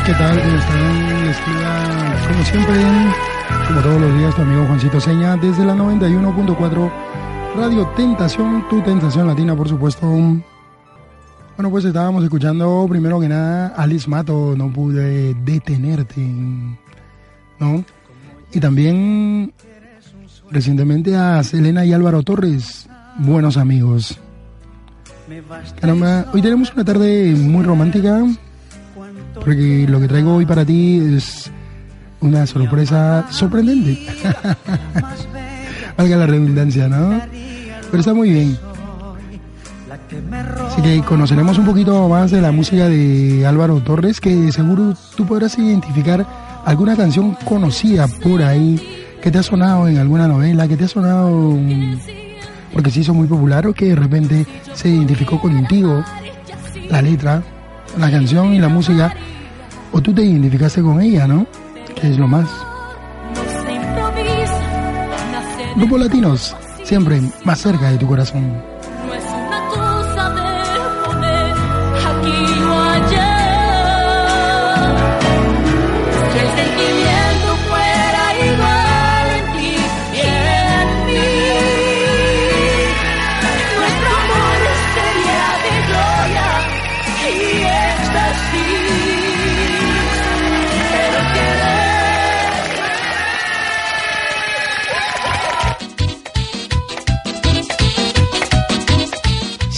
¿qué tal? ¿Cómo están? Como siempre, como todos los días, tu amigo Juancito Seña, desde la 91.4 Radio Tentación, tu tentación latina, por supuesto. Bueno, pues estábamos escuchando primero que nada Alice Mato, no pude detenerte, ¿no? Y también recientemente a Selena y Álvaro Torres, buenos amigos. Caramba, hoy tenemos una tarde muy romántica, porque lo que traigo hoy para ti es una sorpresa sorprendente. Valga la redundancia, ¿no? Pero está muy bien. Así que conoceremos un poquito más de la música de Álvaro Torres, que seguro tú podrás identificar alguna canción conocida por ahí, que te ha sonado en alguna novela, que te ha sonado porque se hizo muy popular o que de repente se identificó contigo, la letra, la canción y la música, o tú te identificaste con ella, ¿no? Que es lo más. Grupos latinos, siempre más cerca de tu corazón.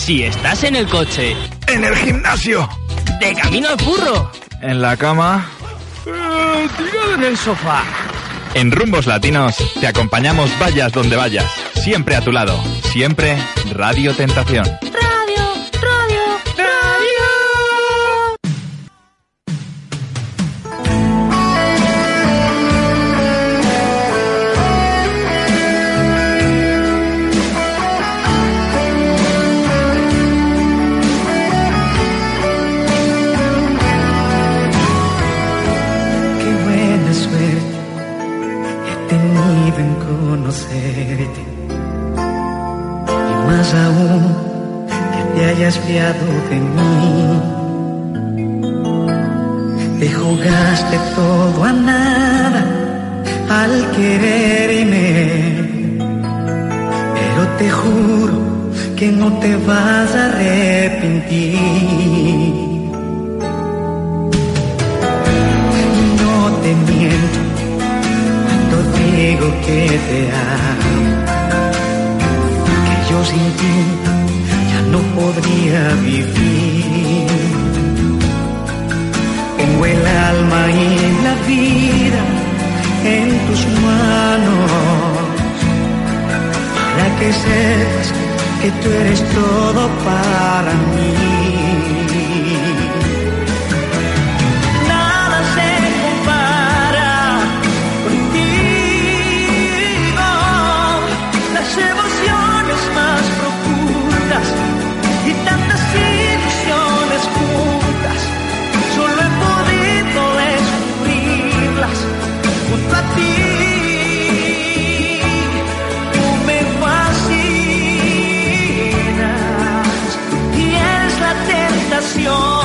Si estás en el coche, En el gimnasio. de camino al curro, En la cama. eh, tirado en el sofá. En Rumbos Latinos te acompañamos vayas donde vayas. Siempre a tu lado. Siempre Radio Tentación. En conocerte. Y más aún que te hayas fiado de mí. Te jugaste todo a nada al quererme. Pero te juro que no te vas a arrepentir. Digo que te amo, que yo sin ti ya no podría vivir. Pongo el alma y la vida en tus manos para que sepas que tú eres todo para mí. Tentación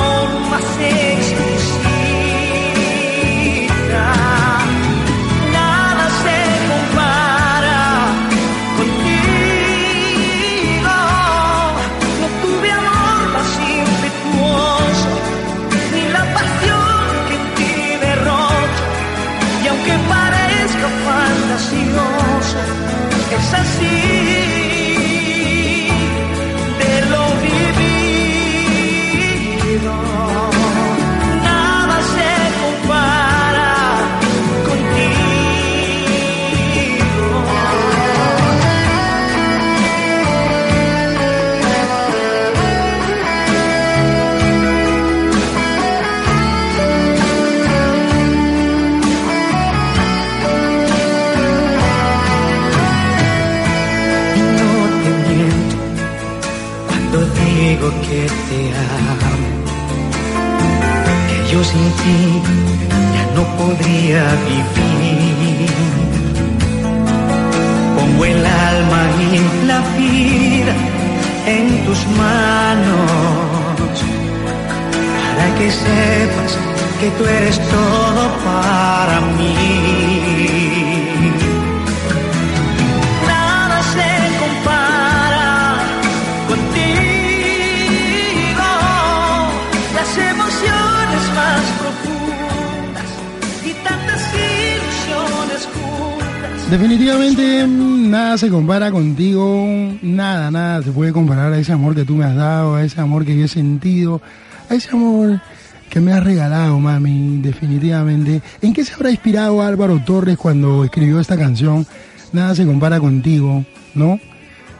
Definitivamente nada se compara contigo, nada, nada se puede comparar a ese amor que tú me has dado, a ese amor que yo he sentido, a ese amor que me has regalado, mami, definitivamente. ¿En qué se habrá inspirado Álvaro Torres cuando escribió esta canción? Nada se compara contigo, ¿no?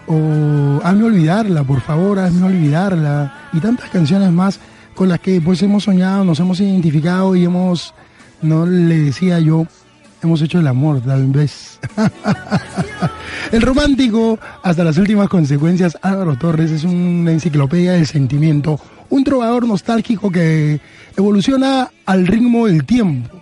O hazme olvidarla, por favor, hazme olvidarla. Y tantas canciones más con las que pues hemos soñado, nos hemos identificado y hemos, no le decía yo, hemos hecho el amor, tal vez. el romántico, hasta las últimas consecuencias, Álvaro Torres es una enciclopedia del sentimiento, un trovador nostálgico que evoluciona al ritmo del tiempo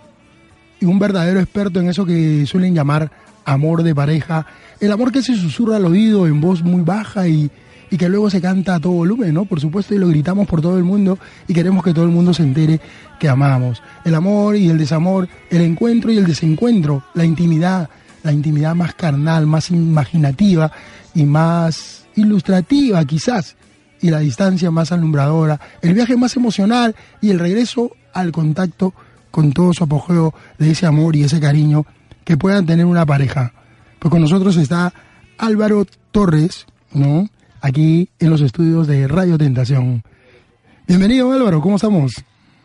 y un verdadero experto en eso que suelen llamar amor de pareja, el amor que se susurra al oído en voz muy baja y, y que luego se canta a todo volumen, ¿no? Por supuesto, y lo gritamos por todo el mundo y queremos que todo el mundo se entere que amamos. El amor y el desamor, el encuentro y el desencuentro, la intimidad, la intimidad más carnal, más imaginativa y más ilustrativa quizás, y la distancia más alumbradora, el viaje más emocional y el regreso al contacto con todo su apogeo de ese amor y ese cariño que puedan tener una pareja. Pues con nosotros está Álvaro Torres, ¿no? Aquí en los estudios de Radio Tentación. Bienvenido Álvaro, ¿cómo estamos?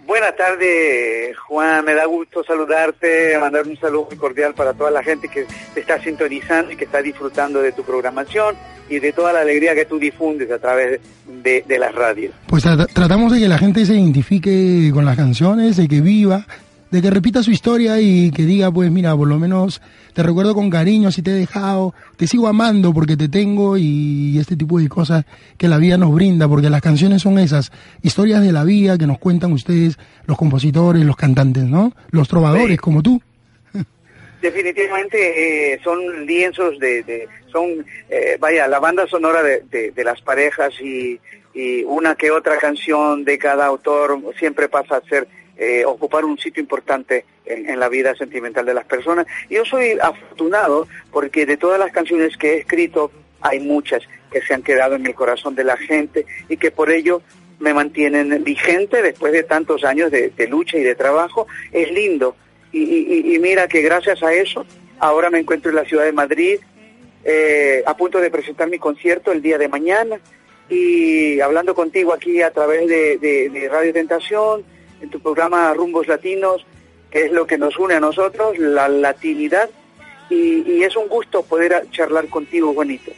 Buenas tardes, Juan. Me da gusto saludarte, mandar un saludo muy cordial para toda la gente que te está sintonizando y que está disfrutando de tu programación y de toda la alegría que tú difundes a través de, de las radios. Pues tra- tratamos de que la gente se identifique con las canciones, de que viva, de que repita su historia y que diga, pues mira, por lo menos te recuerdo con cariño si te he dejado, te sigo amando porque te tengo y este tipo de cosas que la vida nos brinda, porque las canciones son esas historias de la vida que nos cuentan ustedes, los compositores, los cantantes, ¿no? Los trovadores Sí. como tú. Definitivamente eh, son lienzos de, de- son, eh, vaya, la banda sonora de, de- de las parejas y, y una que otra canción de cada autor siempre pasa a ser, eh, ocupar un sitio importante en, la vida sentimental de las personas. Yo soy afortunado porque de todas las canciones que he escrito hay muchas que se han quedado en el corazón de la gente y que por ello me mantienen vigente después de tantos años de, lucha y de trabajo. Es lindo y, mira que gracias a eso ahora me encuentro en la ciudad de Madrid eh, a punto de presentar mi concierto el día de mañana y hablando contigo aquí a través de Radio Tentación, en tu programa Rumbos Latinos, que es lo que nos une a nosotros, la latinidad, y, es un gusto poder charlar contigo, Juanito.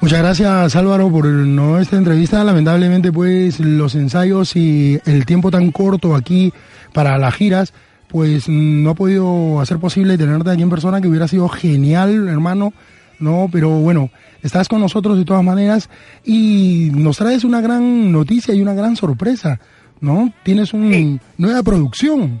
Muchas gracias Álvaro por no esta entrevista. Lamentablemente pues los ensayos y el tiempo tan corto aquí para las giras pues no ha podido hacer posible tenerte aquí en persona que hubiera sido genial hermano. No, pero bueno, estás con nosotros de todas maneras y nos traes una gran noticia y una gran sorpresa, ¿no? Tienes una Sí. nueva producción.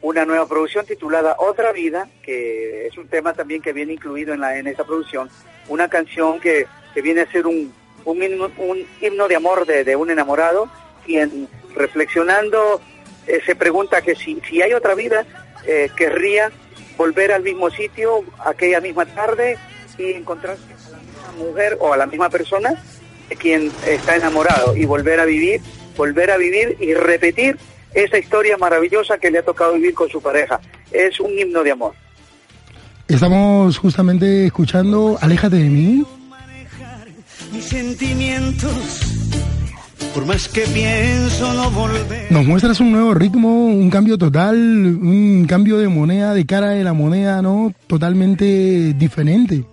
una nueva producción titulada Otra Vida, que es un tema también que viene incluido en, la, en esa producción, una canción que, que viene a ser un, un, himno, un himno de amor de, de un enamorado, quien reflexionando eh, se pregunta que si, si hay otra vida, eh, querría volver al mismo sitio, aquella misma tarde, y encontrarse a la misma mujer o a la misma persona de quien está enamorado y volver a vivir, volver a vivir y repetir esa historia maravillosa que le ha tocado vivir con su pareja. Es un himno de amor. Estamos justamente escuchando Aléjate de mí, mis sentimientos. Por más que pienso no volver. Nos muestras un nuevo ritmo, un cambio total, un cambio de moneda, de cara de la moneda, ¿no? Totalmente diferente.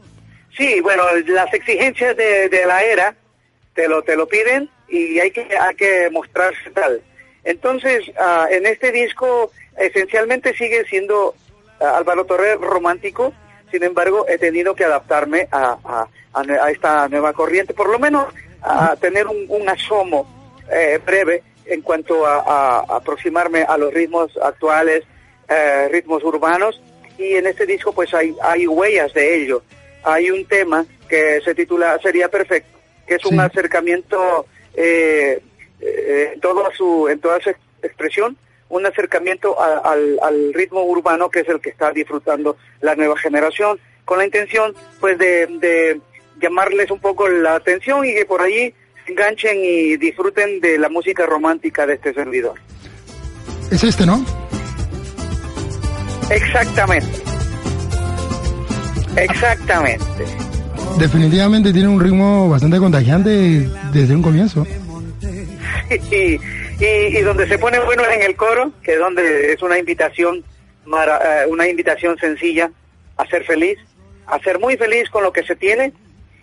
Sí, bueno, las exigencias de, de la era te lo, te lo piden y hay que, hay que mostrarse tal. Entonces, ah, en este disco esencialmente sigue siendo ah, Álvaro Torres romántico, sin embargo he tenido que adaptarme a, a- a esta nueva corriente, por lo menos a tener un, un asomo eh, breve en cuanto a, aproximarme a los ritmos actuales, eh, ritmos urbanos, y en este disco pues hay, hay huellas de ello. Hay un tema que se titula Sería Perfecto, que es un acercamiento eh, eh, en, toda su, en toda su ex- expresión, un acercamiento a- al, al ritmo urbano que es el que está disfrutando la nueva generación, con la intención pues de, de llamarles un poco la atención y que por allí se enganchen y disfruten de la música romántica de este servidor. Es este, ¿no? Exactamente. Exactamente. Definitivamente tiene un ritmo bastante contagiante desde un comienzo. y, y, y donde se pone bueno es en el coro, que es donde es una invitación, eh, una invitación sencilla a ser feliz, a ser muy feliz con lo que se tiene,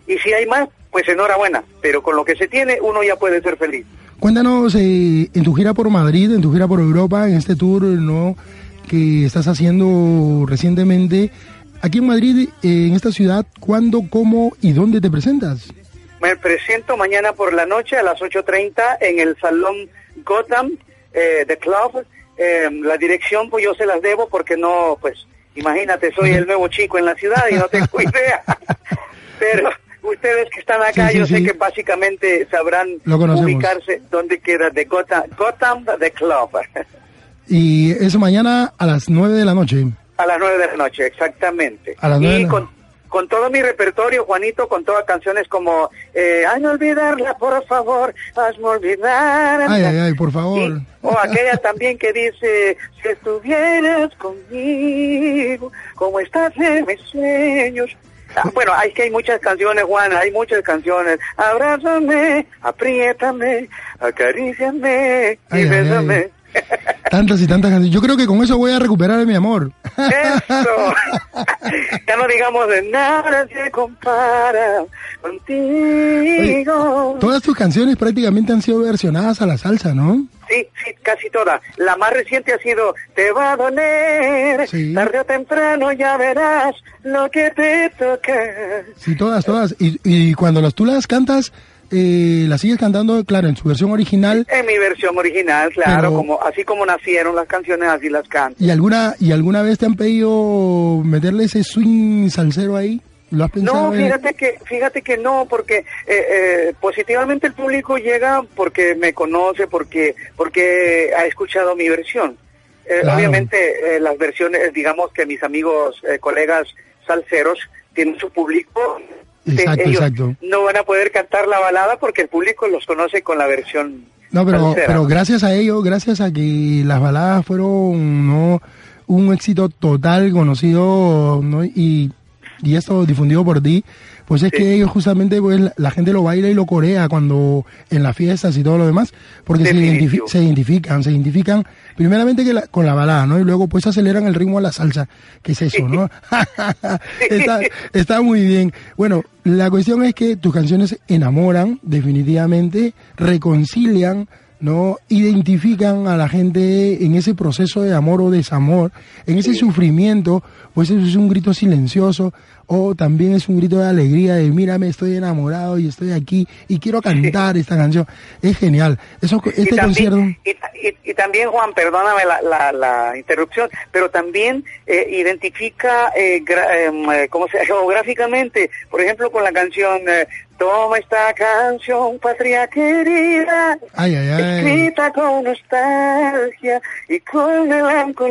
y si hay más, pues enhorabuena, pero con lo que se tiene uno ya puede ser feliz. Cuéntanos eh, en tu gira por Madrid, en tu gira por Europa, en este tour no que estás haciendo recientemente. Aquí en Madrid, eh, en esta ciudad, ¿cuándo, cómo y dónde te presentas? Me presento mañana por la noche a las 8.30 en el Salón Gotham eh, de Club. Eh, la dirección pues yo se las debo porque no, pues imagínate, soy el nuevo chico en la ciudad y no tengo idea. Pero ustedes que están acá, Sí, sí, yo sé que básicamente sabrán Lo ubicarse dónde queda de Gotham, Gotham de Club. Y es mañana a las 9 de la noche. A las nueve de la noche, exactamente. A las y con, con todo mi repertorio, Juanito, con todas canciones como eh, Ay, no olvidarla, por favor, hazme olvidar. Ay, ay, ay, por favor. Y- o aquella también que dice, si estuvieras conmigo, como estás en mis sueños. Ah, bueno, hay que hay muchas canciones, Juan, hay muchas canciones. Abrázame, apriétame, acaríciame y Ay, ay, bésame. ay. Tantas y tantas canciones. Yo creo que con eso voy a recuperar mi amor. Eso. ya no digamos de nada se compara contigo. Todas tus canciones prácticamente han sido versionadas a la salsa, ¿no? Sí, sí, casi todas. La más reciente ha sido Te va a doler. Sí. Tarde o temprano ya verás lo que te toca. Sí, todas, todas. Y, y cuando las, tú las cantas, eh, las sigues cantando, claro, en su versión original. En mi versión original, claro, Pero- como así como nacieron las canciones, así las canto. ¿Y alguna, ¿Y alguna vez te han pedido meterle ese swing salsero ahí? ¿Lo has pensado? No, en- fíjate que, fíjate que no, porque eh, eh, positivamente el público llega porque me conoce, porque, porque ha escuchado mi versión. Eh, Claro. Obviamente eh, las versiones, digamos que mis amigos, eh, colegas salseros tienen su público. Exacto, ellos exacto. No van a poder cantar la balada porque el público los conoce con la versión. No, pero, salsera. pero gracias a ello, gracias a que las baladas fueron ¿no? un éxito total, conocido, ¿no? y, y esto difundido por ti, pues es Sí. que ellos justamente, pues la, gente lo baila y lo corea cuando en las fiestas y todo lo demás, porque se, Definitivo. identifi- se identifican, se identifican primeramente que la- con la balada, ¿no? Y luego pues aceleran el ritmo a la salsa, que es eso, ¿no? está, está muy bien. Bueno, la cuestión es que tus canciones enamoran, definitivamente, reconcilian, ¿no? Identifican a la gente en ese proceso de amor o desamor, en ese sufrimiento, pues eso es un grito silencioso, o también es un grito de alegría de mírame, estoy enamorado y estoy aquí y quiero cantar esta canción. Es genial. Eso, este y concierto. también, y, y- y también, Juan, perdóname la, la, la interrupción, pero también eh, identifica, eh, gra- em, eh, ¿cómo se geográficamente? Por ejemplo, con la canción eh, Toma esta canción, patria querida, Ay, ay, ay. escrita con nostalgia y con melancolía,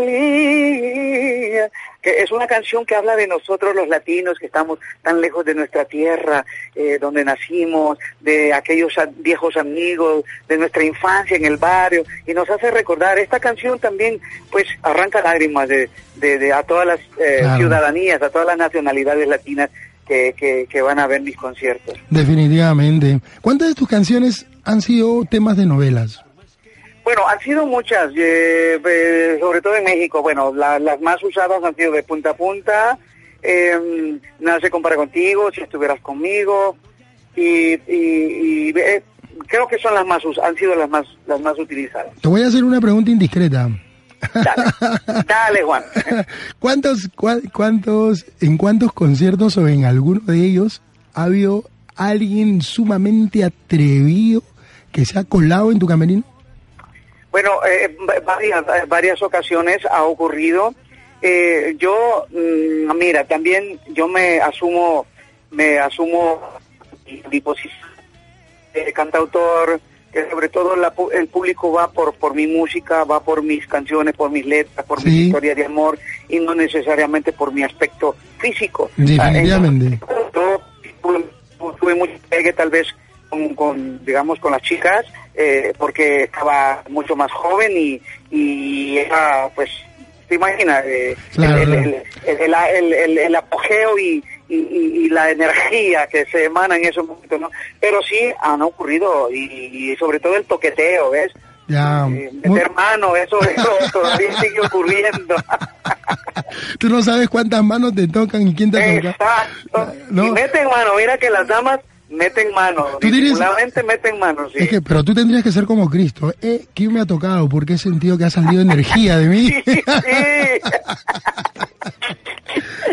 que es una canción que habla de nosotros los latinos que estamos tan lejos de nuestra tierra, eh, donde nacimos, de aquellos viejos amigos, de nuestra infancia en el barrio, y nos hace recordar, esta canción también pues arranca lágrimas de, de, de a todas las eh, Claro. ciudadanías, a todas las nacionalidades latinas que, que, que van a ver mis conciertos. Definitivamente. ¿Cuántas de tus canciones han sido temas de novelas? Bueno, han sido muchas, eh, eh, sobre todo en México. Bueno, la- las más usadas han sido de punta a punta. Eh, nada se compara contigo, si estuvieras conmigo. Y, y- y, eh, creo que son las más han sido las más las más utilizadas. Te voy a hacer una pregunta indiscreta. Dale, dale Juan. ¿Cuántos, cua- cuántos, en cuántos conciertos o en alguno de ellos ha habido alguien sumamente atrevido que se ha colado en tu camerino? Bueno, eh, va- varias, varias ocasiones ha ocurrido. Eh, yo, mm, mira, también yo me asumo, me asumo mi posición de cantautor, que sobre todo la el público va por, por mi música, va por mis canciones, por mis letras, por mi Sí. historia de amor y no necesariamente por mi aspecto físico. Definitivamente. En- yo tuve, mucho pegue tal vez con, con, digamos, con las chicas, eh, porque estaba mucho más joven y, y era, pues, te imaginas, eh, Claro, el- el apogeo y, y, y- y la energía que se emana en esos momentos, ¿no? Pero sí han ocurrido y, y sobre todo el toqueteo, ¿ves? Ya. Eh, Muy- meter mano, eso, eso todavía sigue ocurriendo. Tú no sabes cuántas manos te tocan y quién te toca. Exacto. No. Y meten mano, mira que las damas meten mano, Tú disimuladamente meten mano, sí. Es que, pero tú tendrías que ser como Cristo. Eh, ¿Quién me ha tocado? Porque he sentido que ha salido energía de mí. ay,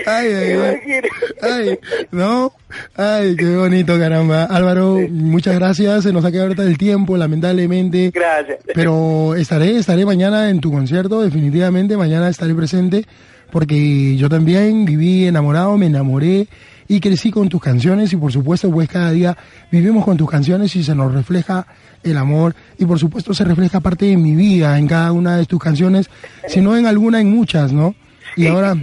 ay, ay. Ay, no. Ay, qué bonito, caramba. Álvaro, muchas gracias. Se nos ha quedado ahorita el tiempo, lamentablemente. Gracias. Pero estaré, estaré mañana en tu concierto, definitivamente. Mañana estaré presente porque yo también viví enamorado, me enamoré y crecí con tus canciones y por supuesto pues cada día vivimos con tus canciones y se nos refleja el amor y por supuesto se refleja parte de mi vida en cada una de tus canciones, si no en alguna, en muchas, ¿no? Y ahora,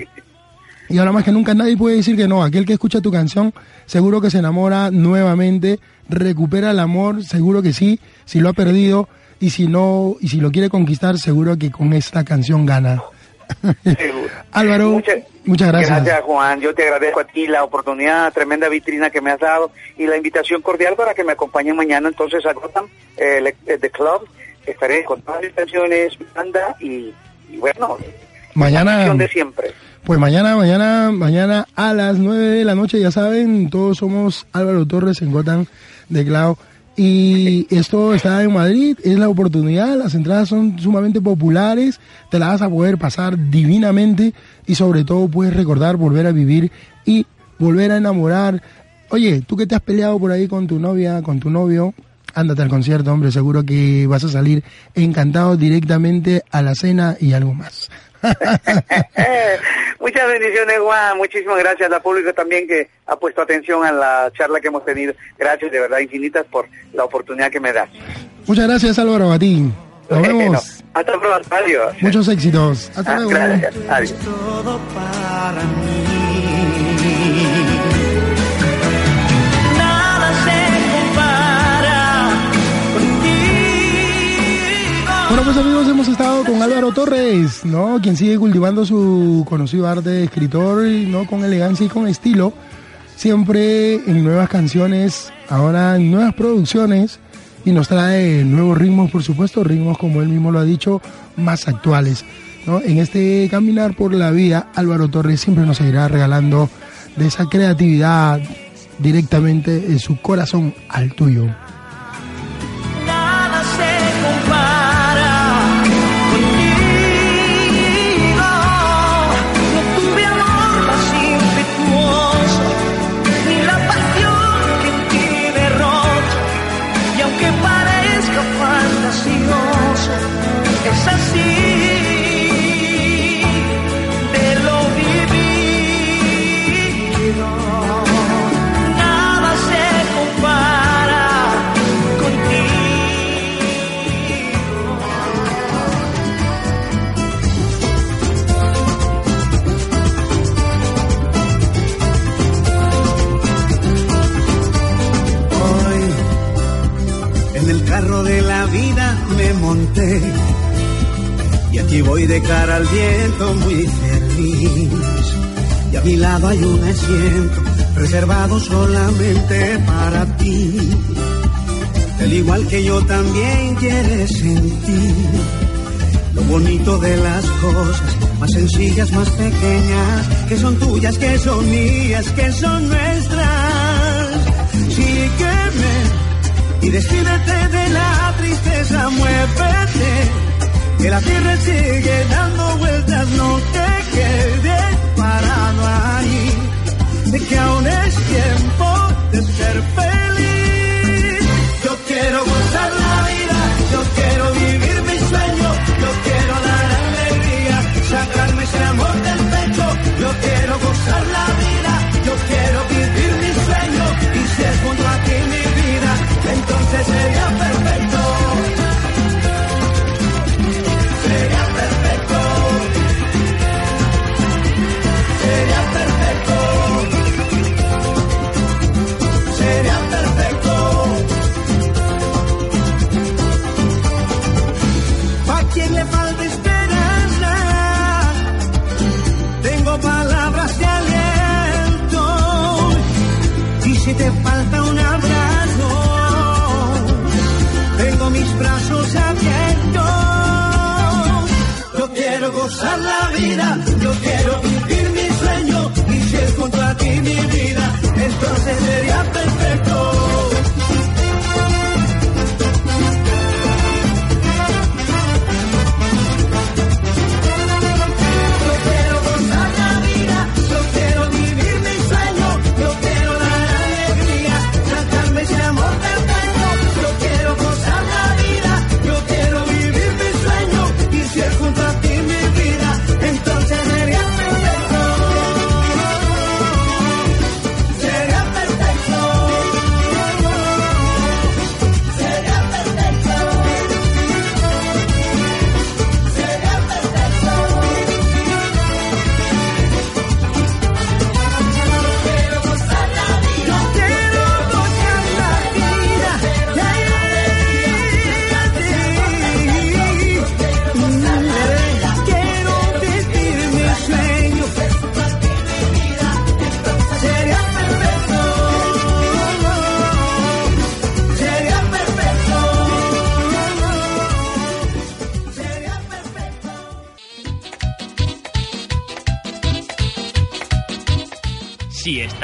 y ahora más que nunca nadie puede decir que no. Aquel que escucha tu canción seguro que se enamora nuevamente, recupera el amor, seguro que sí, si lo ha perdido y si no, y si lo quiere conquistar, seguro que con esta canción gana. Álvaro, Muchas- muchas gracias. Gracias, Juan. Yo te agradezco a ti la oportunidad, tremenda vitrina que me has dado y la invitación cordial para que me acompañen mañana entonces a Gotham, eh, The Club. Estaré con todas mis canciones, banda y, y bueno, Mañana, la de siempre. Pues mañana, mañana, mañana a las 9 de la noche, ya saben, todos somos Álvaro Torres en Gotham de Clau. Y esto está en Madrid, es la oportunidad, las entradas son sumamente populares, te la vas a poder pasar divinamente y sobre todo puedes recordar, volver a vivir y volver a enamorar. Oye, tú que te has peleado por ahí con tu novia, con tu novio, ándate al concierto, hombre, seguro que vas a salir encantado directamente a la cena y algo más. Muchas bendiciones, Juan. Muchísimas gracias al público también que ha puesto atención a la charla que hemos tenido. Gracias de verdad infinitas por la oportunidad que me das. Muchas gracias Álvaro Batín. Nos Bueno, vemos. hasta pronto. Adiós. Muchos éxitos. Hasta Ah, luego. gracias. Adiós. todo para mí. Pues amigos, hemos estado con Álvaro Torres, ¿no? Quien sigue cultivando su conocido arte de escritor, ¿no? Con elegancia y con estilo. Siempre en nuevas canciones, ahora en nuevas producciones. Y nos trae nuevos ritmos, por supuesto, ritmos como él mismo lo ha dicho, más actuales. ¿no? En este caminar por la vida, Álvaro Torres siempre nos seguirá regalando de esa creatividad directamente de su corazón al tuyo. Al viento muy feliz. Y a mi lado hay un asiento reservado solamente para ti. Al igual que yo también quieres sentir lo bonito de las cosas más sencillas, más pequeñas, que son tuyas, que son mías, que son nuestras. Sígueme y despídete de la tristeza, muévete, que la tierra sigue dando vueltas, no te quedes parado ahí, de que aún es tiempo de ser feliz. Yo quiero gozar la vida, yo quiero vivir mi sueño, yo quiero dar alegría, sacarme ese amor del pecho, yo quiero gozar la vida, yo quiero vivir mi sueño, y si es junto a ti mi vida, entonces sería feliz.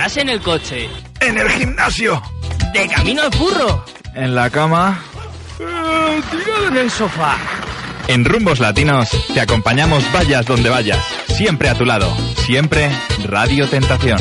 En el coche? En el gimnasio. ¿De camino al curro? En la cama. Eh, tirado en el sofá. En Rumbos Latinos te acompañamos vayas donde vayas, siempre a tu lado, siempre Radio Tentación.